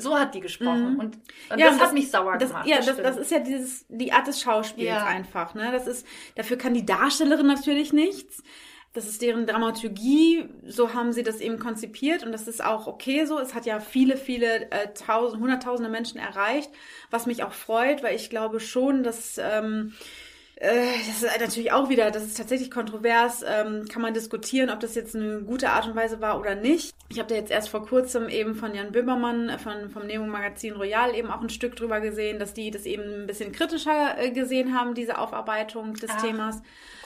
So hat die gesprochen. Mhm. Und, und Ja, das und hat das- mich sauer Das, gemacht. ja, das, das ist ja dieses, die Art des Schauspiels Ja. einfach. Ne? Das ist, dafür kann die Darstellerin natürlich nichts. Das ist deren Dramaturgie, so haben sie das eben konzipiert und das ist auch okay so. Es hat ja viele, viele äh, tausend, hunderttausende Menschen erreicht, was mich auch freut, weil ich glaube schon, dass ähm, äh, das ist natürlich auch wieder, das ist tatsächlich kontrovers, ähm, kann man diskutieren, ob das jetzt eine gute Art und Weise war oder nicht. Ich habe da jetzt erst vor kurzem eben von Jan Böhmermann äh, von, vom Nemo-Magazin Royal eben auch ein Stück drüber gesehen, dass die das eben ein bisschen kritischer äh, gesehen haben, diese Aufarbeitung des Ach. Themas.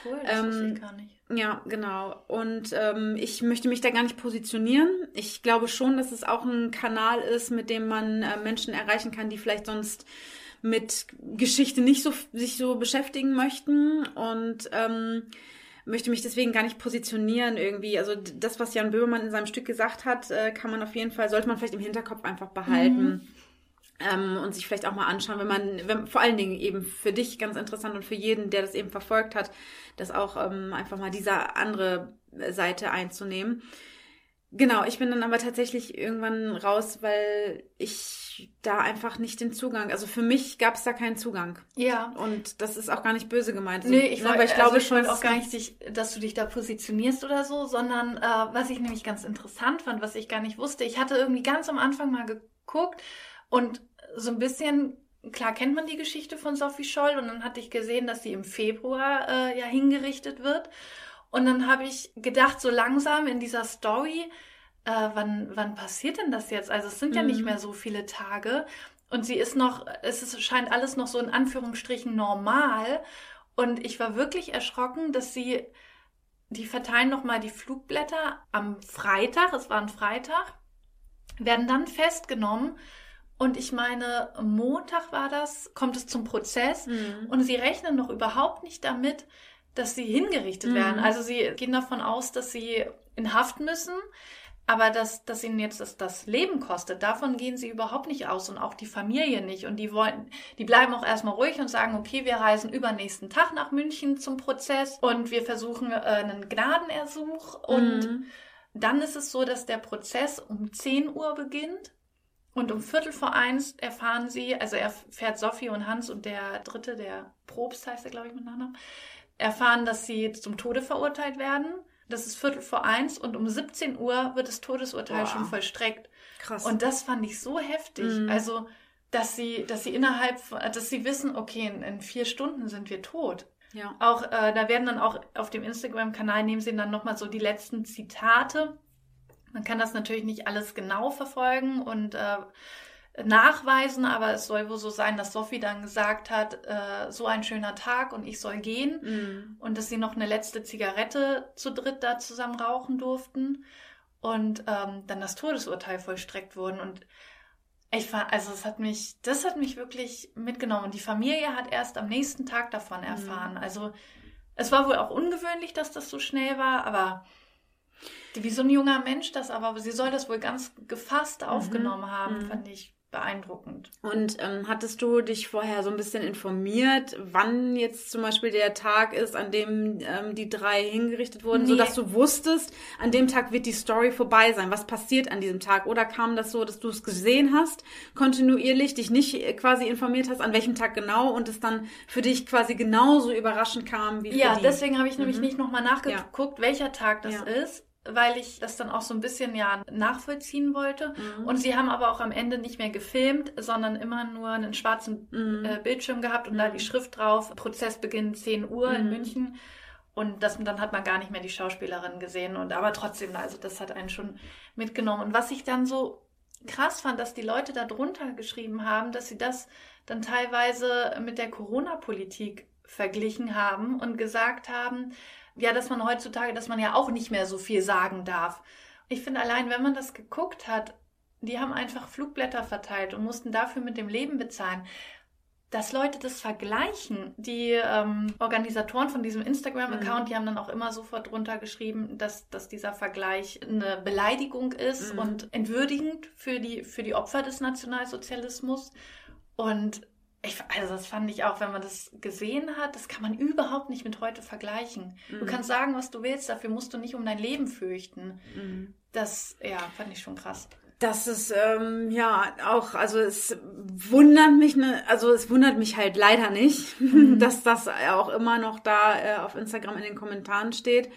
cool, das ähm, ich gar nicht. Ja, genau. Und ähm, ich möchte mich da gar nicht positionieren. Ich glaube schon, dass es auch ein Kanal ist, mit dem man äh, Menschen erreichen kann, die vielleicht sonst mit Geschichte nicht so sich so beschäftigen möchten und ähm, möchte mich deswegen gar nicht positionieren irgendwie. Also das, was Jan Böhmermann in seinem Stück gesagt hat, äh, kann man auf jeden Fall, sollte man vielleicht im Hinterkopf einfach behalten. Ähm, und sich vielleicht auch mal anschauen, wenn man, wenn, vor allen Dingen eben für dich ganz interessant und für jeden, der das eben verfolgt hat, das auch ähm, einfach mal diese andere Seite einzunehmen. Genau, ich bin dann aber tatsächlich irgendwann raus, weil ich da einfach nicht den Zugang, also für mich gab es da keinen Zugang. Ja. Und das ist auch gar nicht böse gemeint. Nee, ich, ne, wollt- aber ich glaube also ich schon, auch gar nicht, dich, dass du dich da positionierst oder so, sondern äh, was ich nämlich ganz interessant fand, was ich gar nicht wusste, ich hatte irgendwie ganz am Anfang mal geguckt und so ein bisschen klar kennt man die Geschichte von Sophie Scholl und dann hatte ich gesehen, dass sie im Februar äh, ja hingerichtet wird. Und dann habe ich gedacht, so langsam in dieser Story, äh, wann, wann passiert denn das jetzt? Also es sind ja nicht Mhm. mehr so viele Tage. Und sie ist noch, es ist, scheint alles noch so in Anführungsstrichen normal. Und ich war wirklich erschrocken, dass sie, die verteilen nochmal die Flugblätter am Freitag, es war ein Freitag, werden dann festgenommen. Und ich meine, Montag war das, kommt es zum Prozess. Mhm. Und sie rechnen noch überhaupt nicht damit, dass sie hingerichtet Mhm. werden. Also sie gehen davon aus, dass sie in Haft müssen, aber dass, dass ihnen jetzt das, das Leben kostet, davon gehen sie überhaupt nicht aus und auch die Familie nicht. Und die wollen, die bleiben auch erstmal ruhig und sagen, okay, wir reisen übernächsten Tag nach München zum Prozess und wir versuchen äh, einen Gnadenersuch und Mhm. dann ist es so, dass der Prozess um 10 Uhr beginnt und um Viertel vor eins erfahren sie, also erfährt Sophie und Hans und der dritte, der Probst heißt er, glaube ich, mit Nachnamen, erfahren, dass sie zum Tode verurteilt werden. Das ist Viertel vor eins und um 17 Uhr wird das Todesurteil Boah. schon vollstreckt. Krass. Und das fand ich so heftig. Mhm. Also, dass sie, dass sie innerhalb, von- dass sie wissen, okay, in, in vier Stunden sind wir tot. ja. Auch, äh, da werden dann auch auf dem Instagram-Kanal nehmen sie dann nochmal so die letzten Zitate. Man kann das natürlich nicht alles genau verfolgen und äh, nachweisen, aber es soll wohl so sein, dass Sophie dann gesagt hat, äh, so ein schöner Tag und ich soll gehen Mhm. und dass sie noch eine letzte Zigarette zu dritt da zusammen rauchen durften und ähm, dann das Todesurteil vollstreckt wurden und ich war, also es hat mich, das hat mich wirklich mitgenommen. Und die Familie hat erst am nächsten Tag davon erfahren. Also es war wohl auch ungewöhnlich, dass das so schnell war, aber wie so ein junger Mensch das, aber sie soll das wohl ganz gefasst aufgenommen haben, Mhm. fand ich beeindruckend. Und ähm, hattest du dich vorher so ein bisschen informiert, wann jetzt zum Beispiel der Tag ist, an dem ähm, die drei hingerichtet wurden, Nee. sodass du wusstest, an dem Tag wird die Story vorbei sein. Was passiert an diesem Tag? Oder kam das so, dass du es gesehen hast, kontinuierlich, dich nicht äh, quasi informiert hast, an welchem Tag genau und es dann für dich quasi genauso überraschend kam wie für Ja, die? deswegen habe ich nämlich Mhm. nicht nochmal nachgeguckt, welcher Tag das Ja. ist, weil ich das dann auch so ein bisschen ja nachvollziehen wollte. Mhm. Und sie haben aber auch am Ende nicht mehr gefilmt, sondern immer nur einen schwarzen Mhm. äh, Bildschirm gehabt und da die Schrift drauf, Prozessbeginn 10 Uhr in Mhm. München. Und das, dann hat man gar nicht mehr die Schauspielerin gesehen. Und aber trotzdem, also das hat einen schon mitgenommen. Und was ich dann so krass fand, dass die Leute da drunter geschrieben haben, dass sie das dann teilweise mit der Corona-Politik verglichen haben und gesagt haben, ja, dass man heutzutage, dass man ja auch nicht mehr so viel sagen darf. Ich finde allein, wenn man das geguckt hat, die haben einfach Flugblätter verteilt und mussten dafür mit dem Leben bezahlen. Dass Leute das vergleichen, die ähm, Organisatoren von diesem Instagram-Account, Mhm. die haben dann auch immer sofort drunter geschrieben, dass, dass dieser Vergleich eine Beleidigung ist Mhm. und entwürdigend für die, für die Opfer des Nationalsozialismus. Und ich, also das fand ich auch, wenn man das gesehen hat, das kann man überhaupt nicht mit heute vergleichen. Du Mhm. kannst sagen, was du willst, dafür musst du nicht um dein Leben fürchten. Mhm. Das, ja, fand ich schon krass. Das ist ähm, ja auch, also es wundert mich, ne, also es wundert mich halt leider nicht, Mhm. (laughs) dass das auch immer noch da äh, auf Instagram in den Kommentaren steht.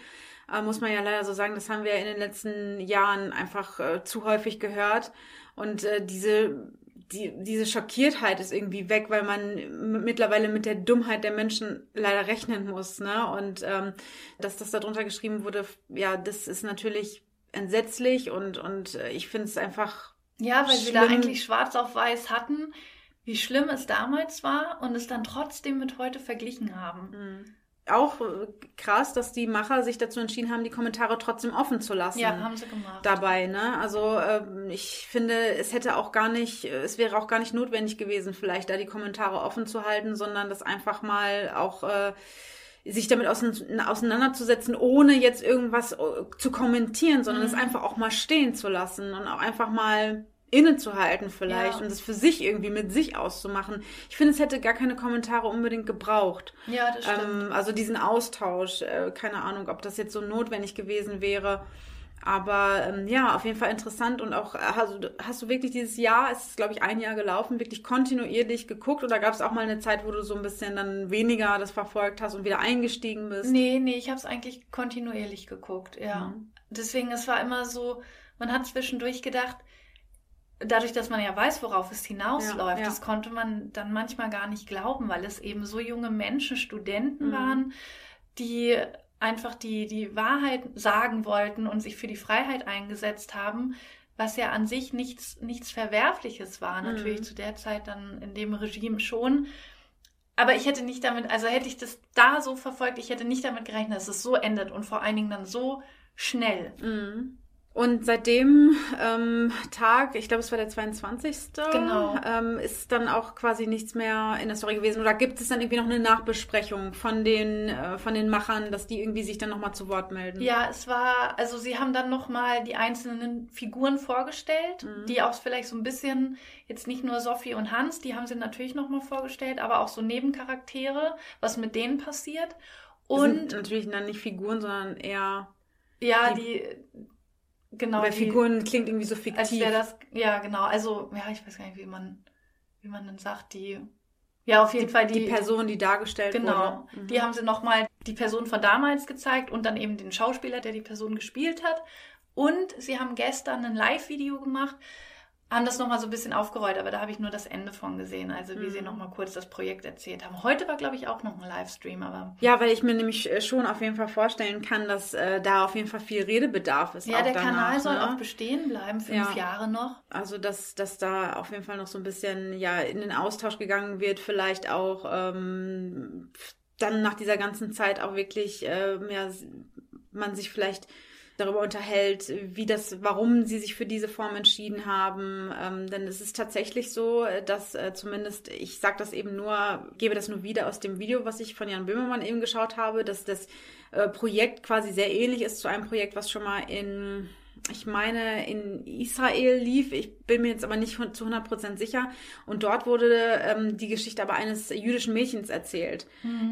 Äh, muss man ja leider so sagen, das haben wir in den letzten Jahren einfach äh, zu häufig gehört. Und äh, diese, die, diese Schockiertheit ist irgendwie weg, weil man mittlerweile mit der Dummheit der Menschen leider rechnen muss. Ne? Und ähm, dass das darunter geschrieben wurde, ja, das ist natürlich entsetzlich und, und äh, ich finde es einfach Ja, weil sie da Schlimm. eigentlich schwarz auf weiß hatten, wie schlimm es damals war und es dann trotzdem mit heute verglichen haben. Auch äh, krass, dass die Macher sich dazu entschieden haben, die Kommentare trotzdem offen zu lassen. Ja, haben sie gemacht. dabei, ne? Also ähm, ich finde, es hätte auch gar nicht, es wäre auch gar nicht notwendig gewesen, vielleicht da die Kommentare offen zu halten, sondern das einfach mal auch äh, sich damit ausein- auseinanderzusetzen, ohne jetzt irgendwas äh, zu kommentieren, sondern es Mhm. einfach auch mal stehen zu lassen und auch einfach mal innezuhalten vielleicht Ja. und es für sich irgendwie mit sich auszumachen. Ich finde, es hätte gar keine Kommentare unbedingt gebraucht. ja, das stimmt. Ähm, also diesen Austausch, äh, keine Ahnung, ob das jetzt so notwendig gewesen wäre. Aber ähm, ja, auf jeden Fall interessant und auch, hast, du- hast du wirklich dieses Jahr, es ist glaube ich ein Jahr gelaufen, wirklich kontinuierlich geguckt oder gab es auch mal eine Zeit, wo du so ein bisschen dann weniger das verfolgt hast und wieder eingestiegen bist? Nee, nee, ich habe es eigentlich kontinuierlich geguckt, ja. Mhm. Deswegen, es war immer so, man hat zwischendurch gedacht, dadurch, dass man ja weiß, worauf es hinausläuft, Ja, ja. das konnte man dann manchmal gar nicht glauben, weil es eben so junge Menschen, Studenten Mhm. waren, die einfach die, die Wahrheit sagen wollten und sich für die Freiheit eingesetzt haben, was ja an sich nichts, nichts Verwerfliches war. Mhm. Natürlich zu der Zeit dann in dem Regime schon. Aber ich hätte nicht damit, also hätte ich das da so verfolgt, ich hätte nicht damit gerechnet, dass es so endet und vor allen Dingen dann so schnell. Mhm. Und seit dem ähm, Tag, ich glaube, es war der 22. Genau. Ähm, ist dann auch quasi nichts mehr in der Story gewesen. Oder gibt es dann irgendwie noch eine Nachbesprechung von den, äh, von den Machern, dass die irgendwie sich dann nochmal zu Wort melden? Ja, es war, also sie haben dann nochmal die einzelnen Figuren vorgestellt, Mhm. die auch vielleicht so ein bisschen, jetzt nicht nur Sophie und Hans, die haben sie natürlich nochmal vorgestellt, aber auch so Nebencharaktere, was mit denen passiert. Und natürlich dann nicht Figuren, sondern eher. ja, die- die, genau, weil die, Figuren klingt irgendwie so als fiktiv. wäre das, ja, genau, also, ja, ich weiß gar nicht, wie man, wie man dann sagt, die, ja, auf jeden die, Fall die Person, die dargestellt Genau. wurde. Mhm. Die haben sie nochmal die Person von damals gezeigt und dann eben den Schauspieler, der die Person gespielt hat. Und sie haben gestern ein Live-Video gemacht, haben das nochmal so ein bisschen aufgerollt, aber da habe ich nur das Ende von gesehen, also wie Mhm. sie nochmal kurz das Projekt erzählt haben. Heute war, glaube ich, auch noch ein Livestream, aber Ja, weil ich mir nämlich äh, schon auf jeden Fall vorstellen kann, dass äh, da auf jeden Fall viel Redebedarf ist. ja, der danach, Kanal soll ne? auch bestehen bleiben, fünf Ja. Jahre noch. Also, dass, dass da auf jeden Fall noch so ein bisschen ja in den Austausch gegangen wird, vielleicht auch ähm, dann nach dieser ganzen Zeit auch wirklich äh, ja, man sich vielleicht darüber unterhält, wie das, warum sie sich für diese Form entschieden haben. Ähm, denn es ist tatsächlich so, dass äh, zumindest, ich sage das eben nur, gebe das nur wieder aus dem Video, was ich von Jan Böhmermann eben geschaut habe, dass das äh, Projekt quasi sehr ähnlich ist zu einem Projekt, was schon mal in ich meine, in Israel lief. Ich bin mir jetzt aber nicht zu 100% sicher. Und dort wurde ähm, die Geschichte aber eines jüdischen Mädchens erzählt,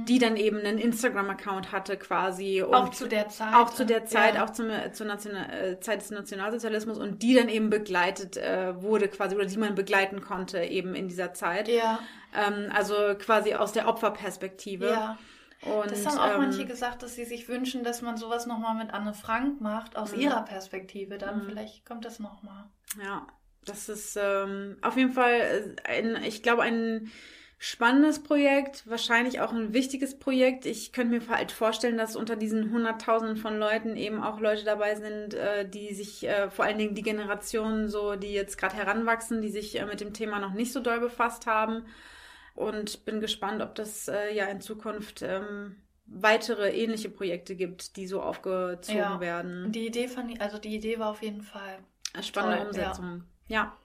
die dann eben einen Instagram-Account hatte quasi. Und auch zu der Zeit. auch zu der Zeit, ja. auch zum, zur National, äh, Zeit des Nationalsozialismus und die dann eben begleitet äh, wurde quasi oder die man begleiten konnte eben in dieser Zeit. Ja, Ähm, also quasi aus der Opferperspektive. ja. Und, Das haben auch ähm, manche gesagt, dass sie sich wünschen, dass man sowas nochmal mit Anne Frank macht, aus Mhm. ihrer Perspektive. Dann Mhm. vielleicht kommt das nochmal. Ja, das ist ähm, auf jeden Fall äh, ein, ich glaube, ein spannendes Projekt, wahrscheinlich auch ein wichtiges Projekt. Ich könnte mir halt vorstellen, dass unter diesen Hunderttausenden von Leuten eben auch Leute dabei sind, äh, die sich, äh, vor allen Dingen die Generationen so, die jetzt gerade heranwachsen, die sich mit dem Thema noch nicht so doll befasst haben. Und bin gespannt, ob das äh, ja in Zukunft ähm, weitere ähnliche Projekte gibt, die so aufgezogen Ja. werden. Die Idee fand ich, also die Idee war auf jeden Fall. Spannende Toll, Umsetzung. Ja.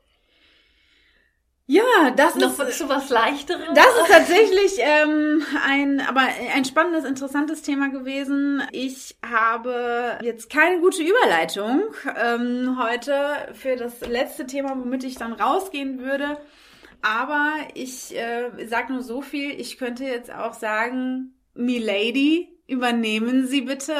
Ja, das Noch ist, zu was Leichterem? das ist tatsächlich ähm, ein, aber ein spannendes, interessantes Thema gewesen. Ich habe jetzt keine gute Überleitung ähm, heute für das letzte Thema, womit ich dann rausgehen würde. Aber ich äh, sage nur so viel, ich könnte jetzt auch sagen, Milady, übernehmen Sie bitte,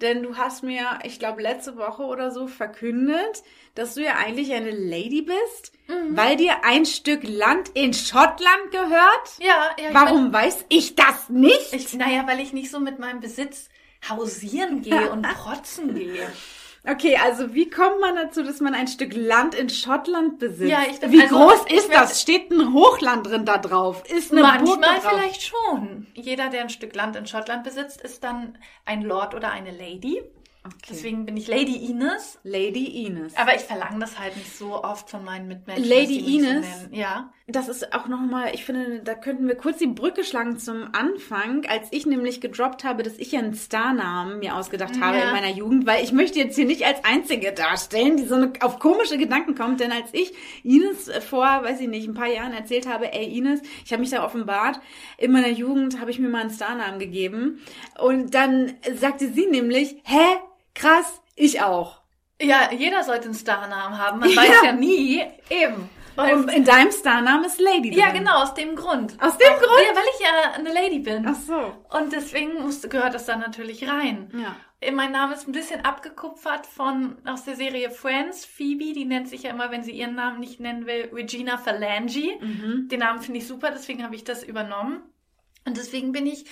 denn du hast mir, ich glaube, letzte Woche oder so verkündet, dass du ja eigentlich eine Lady bist, Mhm. weil dir ein Stück Land in Schottland gehört. Ja, ja. ich Warum weiß ich das nicht? Ich, naja, weil ich nicht so mit meinem Besitz hausieren gehe und (laughs) protzen gehe. Okay, also wie kommt man dazu, dass man ein Stück Land in Schottland besitzt? Ja, ich- wie also, groß ist das? Steht ein Hochland drin da drauf? Ist eine Manchmal vielleicht schon. Jeder, der ein Stück Land in Schottland besitzt, ist dann ein Lord oder eine Lady. Okay. Deswegen bin ich Lady Ines. Lady Ines. Aber ich verlange das halt nicht so oft von meinen Mitmenschen. Lady Ines? So ja. Das ist auch nochmal, ich finde, da könnten wir kurz die Brücke schlagen zum Anfang, als ich nämlich gedroppt habe, dass ich ja einen Starnamen mir ausgedacht habe Ja. in meiner Jugend, weil ich möchte jetzt hier nicht als Einzige darstellen, die so eine, auf komische Gedanken kommt, denn als ich Ines vor, weiß ich nicht, ein paar Jahren erzählt habe, ey Ines, ich habe mich da offenbart, in meiner Jugend habe ich mir mal einen Starnamen gegeben und dann sagte sie nämlich, hä, krass, ich auch. Ja, jeder sollte einen Starnamen haben. Man Ja. weiß ja nie. Eben. Und in deinem Starnamen ist Lady ja, drin. genau, aus dem Grund. Aus dem Auch- Grund? Ja, weil ich ja eine Lady bin. Ach so. Und deswegen muss, gehört das dann natürlich rein. Ja. Mein Name ist ein bisschen abgekupfert von aus der Serie Friends. Phoebe, die nennt sich ja immer, wenn sie ihren Namen nicht nennen will, Regina Phalange. Mhm. Den Namen finde ich super, deswegen habe ich das übernommen. Und deswegen bin ich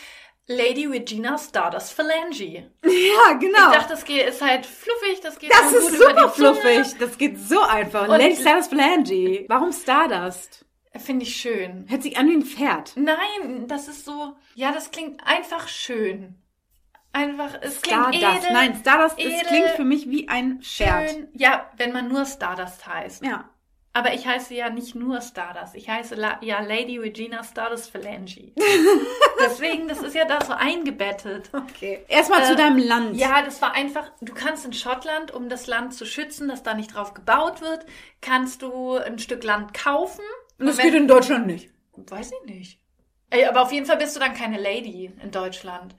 Lady Regina Stardust Phalange. Ja, genau. Ich dachte, das geht, ist halt fluffig, das geht das so ist super fluffig. Das geht so einfach. Und- Lady Stardust Phalange. Warum Stardust? Finde ich schön. Hört sich an wie ein Pferd. Nein, das ist so, ja, das klingt einfach schön. Einfach, es klingt Stardust. edel. Nein, Stardust es edel, klingt für mich wie ein Pferd. schön. Ja, wenn man nur Stardust heißt. Ja. Aber ich heiße ja nicht nur Stardust. Ich heiße La ja Lady Regina Stardust Phalange. (laughs) Deswegen, das ist ja da so eingebettet. Okay. Erstmal zu Äh, deinem Land. Ja, das war einfach, du kannst in Schottland, um das Land zu schützen, dass da nicht drauf gebaut wird, kannst du ein Stück Land kaufen. Und das wenn- geht in Deutschland nicht. Weiß ich nicht. Ey, aber auf jeden Fall bist du dann keine Lady in Deutschland.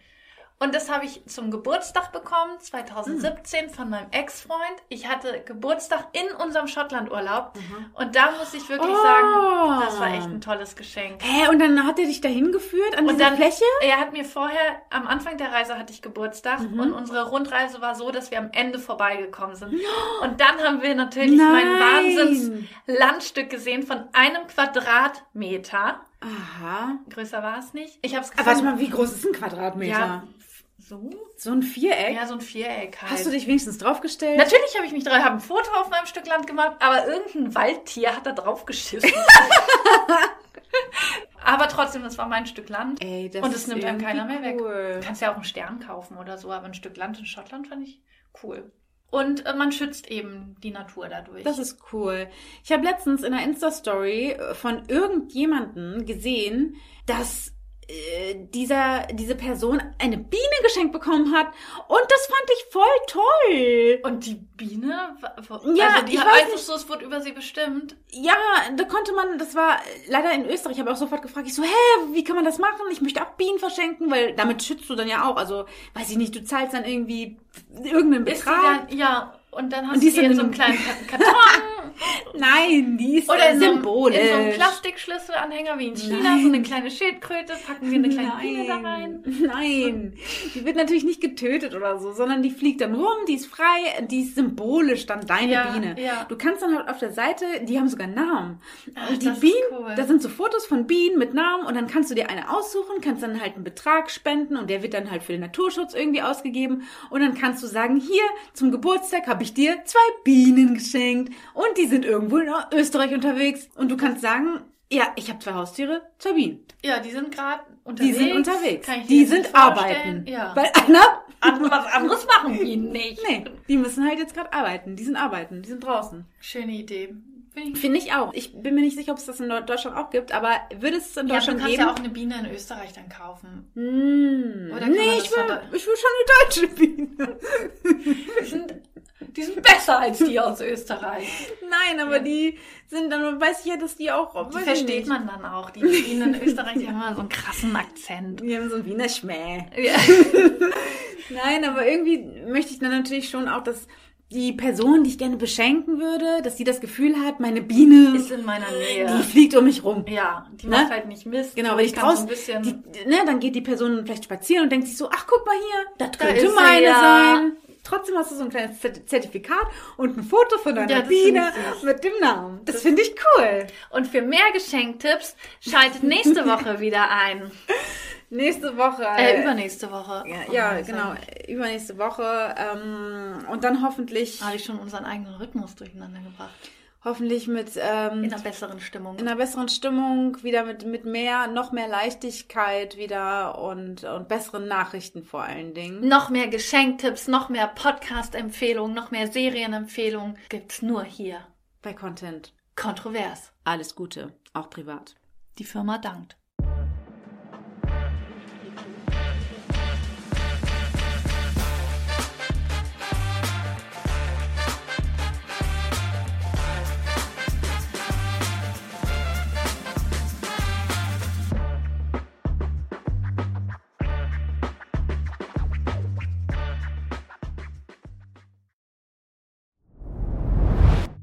Und das habe ich zum Geburtstag bekommen, 2017, von meinem Ex-Freund. Ich hatte Geburtstag in unserem Schottlandurlaub. Und da muss ich wirklich Oh. sagen, das war echt ein tolles Geschenk. Hä, und dann hat er dich dahin geführt an Und diese dann, Fläche? er hat mir vorher, am Anfang der Reise hatte ich Geburtstag Mhm. und unsere Rundreise war so, dass wir am Ende vorbeigekommen sind. (gasps) Und dann haben wir natürlich mein Nein. Wahnsinns-Landstück gesehen von einem Quadratmeter. Aha. Größer war es nicht. Ich habe es warte mal, wie groß ist ein Quadratmeter? Ja, so? So ein Viereck? Ja, so ein Viereck halt. Hast du dich wenigstens draufgestellt? Natürlich habe ich mich dran, habe ein Foto auf meinem Stück Land gemacht, aber irgendein Waldtier hat da drauf geschissen. (laughs) aber trotzdem, das war mein Stück Land. Ey, das Und es nimmt einem keiner mehr weg. cool. Du kannst ja auch einen Stern kaufen oder so, aber ein Stück Land in Schottland fand ich cool. Und äh, man schützt eben die Natur dadurch. Das ist cool. Ich habe letztens in einer Insta-Story äh, von irgendjemanden gesehen, dass dieser, diese Person eine Biene geschenkt bekommen hat. Und das fand ich voll toll. und die Biene, Ja, also die ich hat weiß einfach nicht. so, es wurde über sie bestimmt. Ja, da konnte man, das war leider in Österreich, ich habe auch sofort gefragt, ich so, hä, wie kann man das machen? Ich möchte auch Bienen verschenken, weil damit schützt du dann ja auch. Also, weiß ich nicht, du zahlst dann irgendwie irgendeinen Betrag. dann, ja, und dann hast Und die du die in so einem kleinen Ka- (laughs) Karton Nein, die ist oder in so, einem, symbolisch. in so einem Plastikschlüsselanhänger wie in China, Nein. so eine kleine Schildkröte, packen wir eine kleine Biene da rein. Nein, die wird natürlich nicht getötet oder so, sondern die fliegt dann rum, die ist frei, die ist symbolisch dann deine Ja, Biene. ja. Du kannst dann halt auf der Seite, die haben sogar Namen. Ach, und die Bienen, cool. da sind so Fotos von Bienen mit Namen und dann kannst du dir eine aussuchen, kannst dann halt einen Betrag spenden und der wird dann halt für den Naturschutz irgendwie ausgegeben und dann kannst du sagen, hier zum Geburtstag habe ich dir zwei Bienen geschenkt und die sind irgendwo in Österreich unterwegs und du kannst sagen, ja, ich habe zwei Haustiere, zwei Bienen. Ja, die sind gerade Die unterwegs. sind unterwegs. Die sind vorstellen. arbeiten. Ja. Weil einer. Was anderes machen die nicht. Nee, die müssen halt jetzt gerade arbeiten. Die sind arbeiten. Die sind draußen. Schöne Idee. Finde ich Finde ich auch. Ich bin mir nicht sicher, ob es das in Deutschland auch gibt, aber würde es in Ja, du Deutschland kannst geben? ja auch eine Biene in Österreich dann kaufen. Hm. Oder nee, ich will, von ich will schon eine deutsche Biene. (laughs) Die sind, die sind besser als die aus Österreich. Nein, aber die sind dann, weiß ich ja, dass die auch. Die versteht man dann auch. Die Bienen in Österreich, die haben immer so einen krassen Akzent. Die haben so einen Wiener Schmäh. Ja. (laughs) Nein, aber irgendwie möchte ich dann natürlich schon auch, dass die Person, die ich gerne beschenken würde, dass sie das Gefühl hat, meine Biene, Ist in meiner Nähe. die fliegt um mich rum. Ja, die Ne? macht halt nicht Mist. Genau, So, weil ich kann so draußen, ein bisschen. die, ne, dann geht die Person vielleicht spazieren und denkt sich so, ach guck mal hier, das Da könnte sie, meine ja. sein. Trotzdem hast du so ein kleines Zert- Zertifikat und ein Foto von deiner Ja, das Biene mit dem Namen. Das, finde ich cool. Und für mehr Geschenktipps schaltet nächste (laughs) Woche wieder ein. Nächste Woche. Äh, übernächste Woche. ja, Oh, ja genau. Übernächste Woche. Ähm, und dann hoffentlich, Habe ich schon unseren eigenen Rhythmus durcheinander gebracht. hoffentlich mit ähm, In einer besseren Stimmung. in einer besseren Stimmung, wieder mit, mit mehr, noch mehr Leichtigkeit wieder und, und besseren Nachrichten vor allen Dingen. noch mehr Geschenktipps, noch mehr Podcast-Empfehlungen, noch mehr Serienempfehlungen gibt's nur hier. Bei Content. Kontrovers. Alles Gute, auch privat. Die Firma dankt.